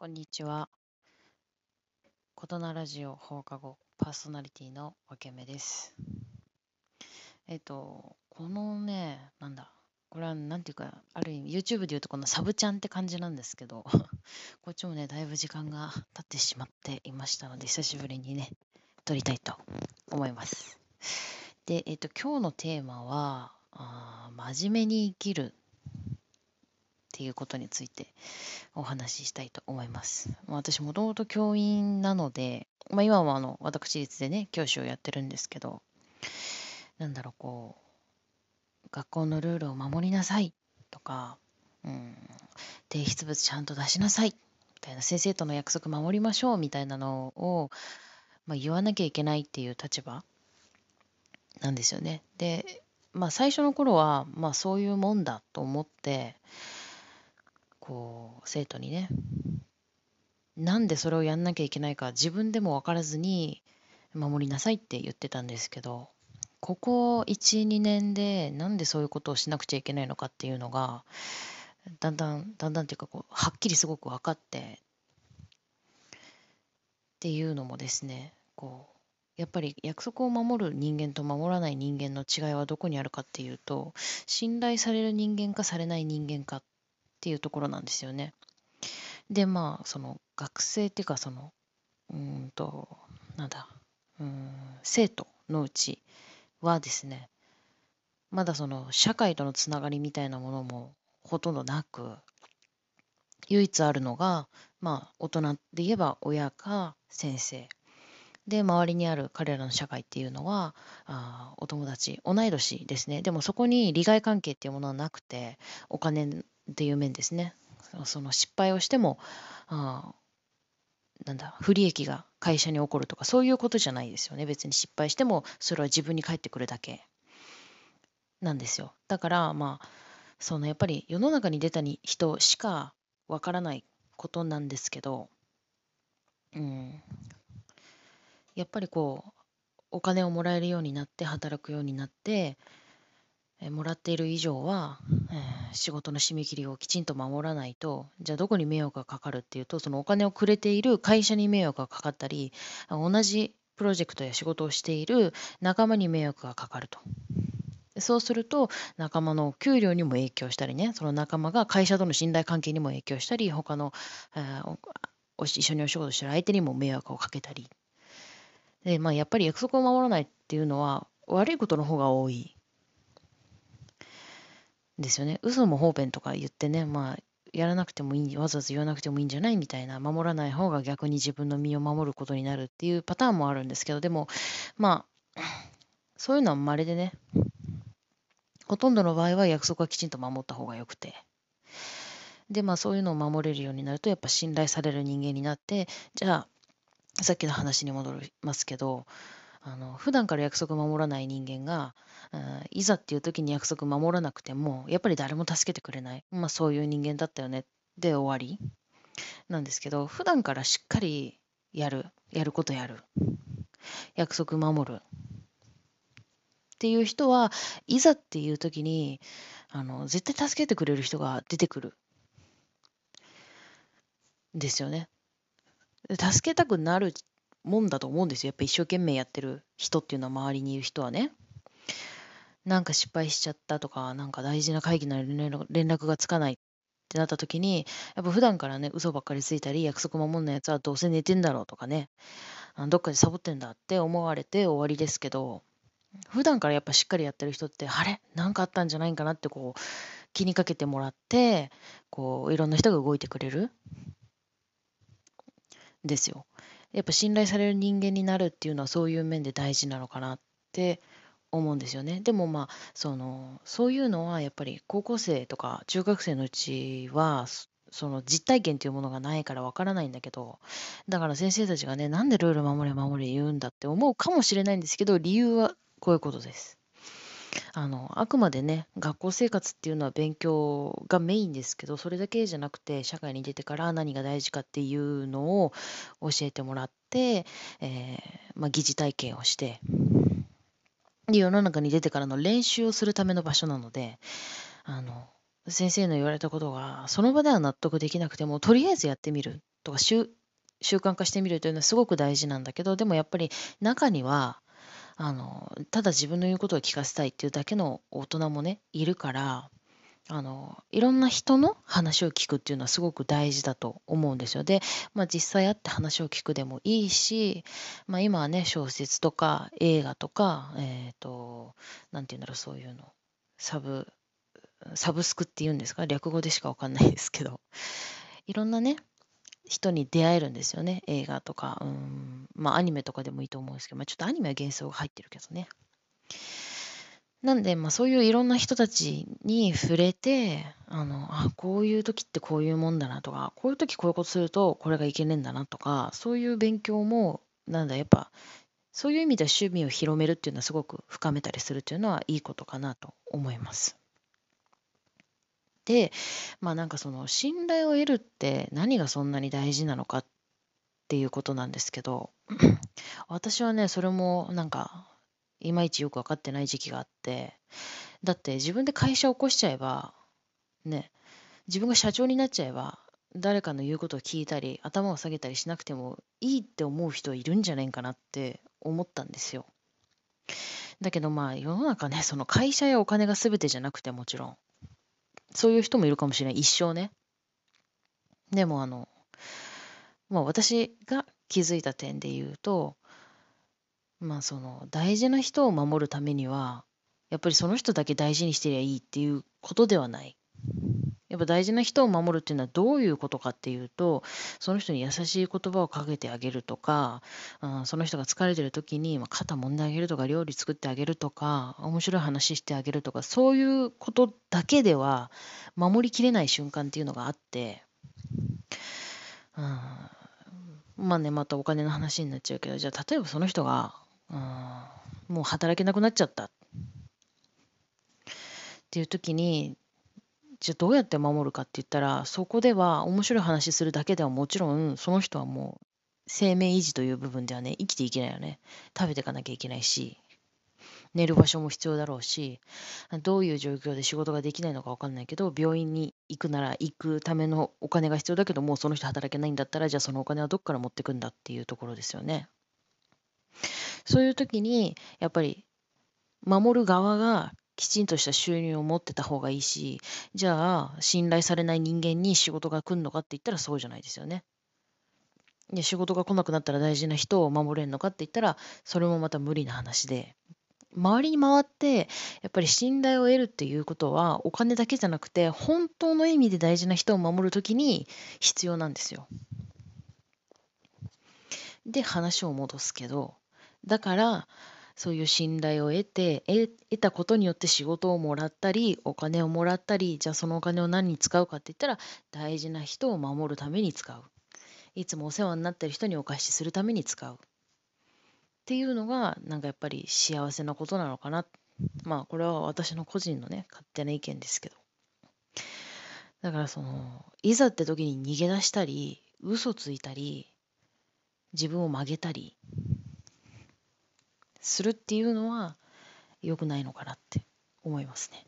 こんにちは。琴名ラジオ放課後パーソナリティのわけめです。えっと、このね、なんだ、これはなんていうか、ある意味 YouTube で言うとこのサブちゃんって感じなんですけど、こっちもね、だいぶ時間が経ってしまっていましたので、久しぶりにね、撮りたいと思います。で、えっと、今日のテーマは、あ真面目に生きるっていうことについてお話ししたいと思います。まあ私もともと教員なので、まあ、今はあの私立でね教師をやってるんですけどなんだろうこう学校のルールを守りなさいとか、うん、提出物ちゃんと出しなさいみたいな先生との約束守りましょうみたいなのを、まあ、言わなきゃいけないっていう立場なんですよね。でまあ最初の頃は、まあ、そういうもんだと思ってこう生徒にね。なんでそれをやんなきゃいけないか自分でも分からずに守りなさいって言ってたんですけどここ12年でなんでそういうことをしなくちゃいけないのかっていうのがだんだんだんだんっていうかこうはっきりすごく分かってっていうのもですねこうやっぱり約束を守る人間と守らない人間の違いはどこにあるかっていうと信頼される人間かされない人間かっっていうところなんですよね。でまあその学生っていうかそのうんとなんだうん生徒のうちはですねまだその社会とのつながりみたいなものもほとんどなく唯一あるのがまあ大人で言えば親か先生で周りにある彼らの社会っていうのはあお友達同い年ですねでもそこに利害関係っていうものはなくてお金っていう面ですね。その失敗をしてもあなんだ不利益が会社に起こるとかそういうことじゃないですよね。別に失敗してもそれは自分に返ってくるだけ。なんですよ。だからまあそのやっぱり世の中に出た人しかわからないことなんですけどうん。やっぱりこうお金をもらえるようになって働くようになってえもらっている以上は、え仕事の締め切りをきちんと守らないとじゃあどこに迷惑がかかるっていうとそのお金をくれている会社に迷惑がかかったり同じプロジェクトや仕事をしている仲間に迷惑がかかると。そうすると仲間の給料にも影響したりねその仲間が会社との信頼関係にも影響したり他の、えー一緒にお仕事してる相手にも迷惑をかけたりで、まあ、やっぱり約束を守らないっていうのは悪いことの方が多いですよね。嘘も方便とか言ってね、まあ、やらなくてもいい、わざわざ言わなくてもいいんじゃないみたいな、守らない方が逆に自分の身を守ることになるっていうパターンもあるんですけど、でも、まあ、そういうのは稀でね、ほとんどの場合は約束はきちんと守った方がよくて。で、まあそういうのを守れるようになると、やっぱ信頼される人間になって、じゃあ、さっきの話に戻りますけど、あの普段から約束守らない人間が、うんいざっていう時に約束守らなくてもやっぱり誰も助けてくれない、まあ、そういう人間だったよね。で終わり。なんですけど普段からしっかりやる。やることやる。約束守る。っていう人はいざっていう時にあの絶対助けてくれる人が出てくる。ですよね。助けたくなるもんだと思うんですよ。やっぱ一生懸命やってる人っていうのは周りにいる人はね。なんか失敗しちゃったとか、なんか大事な会議の連絡がつかないってなった時に、やっぱ普段からね、嘘ばっかりついたり、約束守んないやつはどうせ寝てんだろうとかね、どっかでサボってんだって思われて終わりですけど、普段からやっぱしっかりやってる人って、あれ？なんかあったんじゃないかなってこう、気にかけてもらって、こう、いろんな人が動いてくれる。ですよ。やっぱ信頼される人間になるっていうのはそういう面で大事なのかなって思うんですよね。でもまあそのそういうのはやっぱり高校生とか中学生のうちはその実体験というものがないからわからないんだけどだから先生たちがねなんでルール守れ守れ言うんだって思うかもしれないんですけど理由はこういうことです。あのあくまでね学校生活っていうのは勉強がメインですけどそれだけじゃなくて社会に出てから何が大事かっていうのを教えてもらって、えーまあ、疑似体験をしてで世の中に出てからの練習をするための場所なのであの先生の言われたことがその場では納得できなくてもとりあえずやってみるとか習慣化してみるというのはすごく大事なんだけどでもやっぱり中にはあのただ自分の言うことを聞かせたいっていうだけの大人もねいるからあのいろんな人の話を聞くっていうのはすごく大事だと思うんですよ。で、まあ、実際会って話を聞くでもいいし、まあ、今はね小説とか映画とかえっ、ー、と何て言うんだろうそういうのサブサブスクっていうんですか？略語でしかわかんないですけど。いろんなね人に出会えるんですよね映画とか。うん。まあアニメとかでもいいと思うんですけど、まあ、ちょっとアニメは幻想が入ってるけどねなんで、まあ、そういういろんな人たちに触れてあのあこういう時ってこういうもんだなとかこういう時こういうことするとこれがいけねえんだなとかそういう勉強もなんだやっぱそういう意味では趣味を広めるっていうのはすごく深めたりするっていうのはいいことかなと思います。でまあなんかその信頼を得るって何がそんなに大事なのかっていうことなんですけど 私はねそれもなんかいまいちよく分かってない時期があってだって自分で会社を起こしちゃえばね自分が社長になっちゃえば誰かの言うことを聞いたり頭を下げたりしなくてもいいって思う人いるんじゃないかなって思ったんですよ。だけどまあ世の中ねその会社やお金が全てじゃなくてもちろんそういう人もいるかもしれない一生ね。でもあのまあ私が気づいた点で言うとまあその大事な人を守るためにはやっぱりその人だけ大事にしてりゃいいっていうことではない。やっぱ大事な人を守るっていうのはどういうことかっていうとその人に優しい言葉をかけてあげるとか、うん、その人が疲れてる時に肩揉んであげるとか料理作ってあげるとか面白い話してあげるとかそういうことだけでは守りきれない瞬間っていうのがあって、うん、まあねまたお金の話になっちゃうけどじゃあ例えばその人がうん、もう働けなくなっちゃったっていう時にじゃあどうやって守るかって言ったらそこでは面白い話するだけではもちろんその人はもう生命維持という部分ではね生きていけないよね。食べていかなきゃいけないし。寝る場所も必要だろうしどういう状況で仕事ができないのか分かんないけど病院に行くなら行くためのお金が必要だけどもうその人働けないんだったらじゃあそのお金はどっから持ってくんだっていうところですよね。そういう時にやっぱり守る側がきちんとした収入を持ってた方がいいしじゃあ信頼されない人間に仕事が来るのかって言ったらそうじゃないですよね。で仕事が来なくなったら大事な人を守れるのかって言ったらそれもまた無理な話で周りに回ってやっぱり信頼を得るっていうことはお金だけじゃなくて本当の意味で大事な人を守る時に必要なんですよ。で話を戻すけどだからそういう信頼を得て得たことによって仕事をもらったりお金をもらったりじゃあそのお金を何に使うかって言ったら大事な人を守るために使ういつもお世話になってる人にお貸しするために使うっていうのがなんかやっぱり幸せなことなのかなまあこれは私の個人のね勝手な意見ですけどだからそのいざって時に逃げ出したり嘘ついたり自分を曲げたりするっていうのは良くないのかなって思いますね。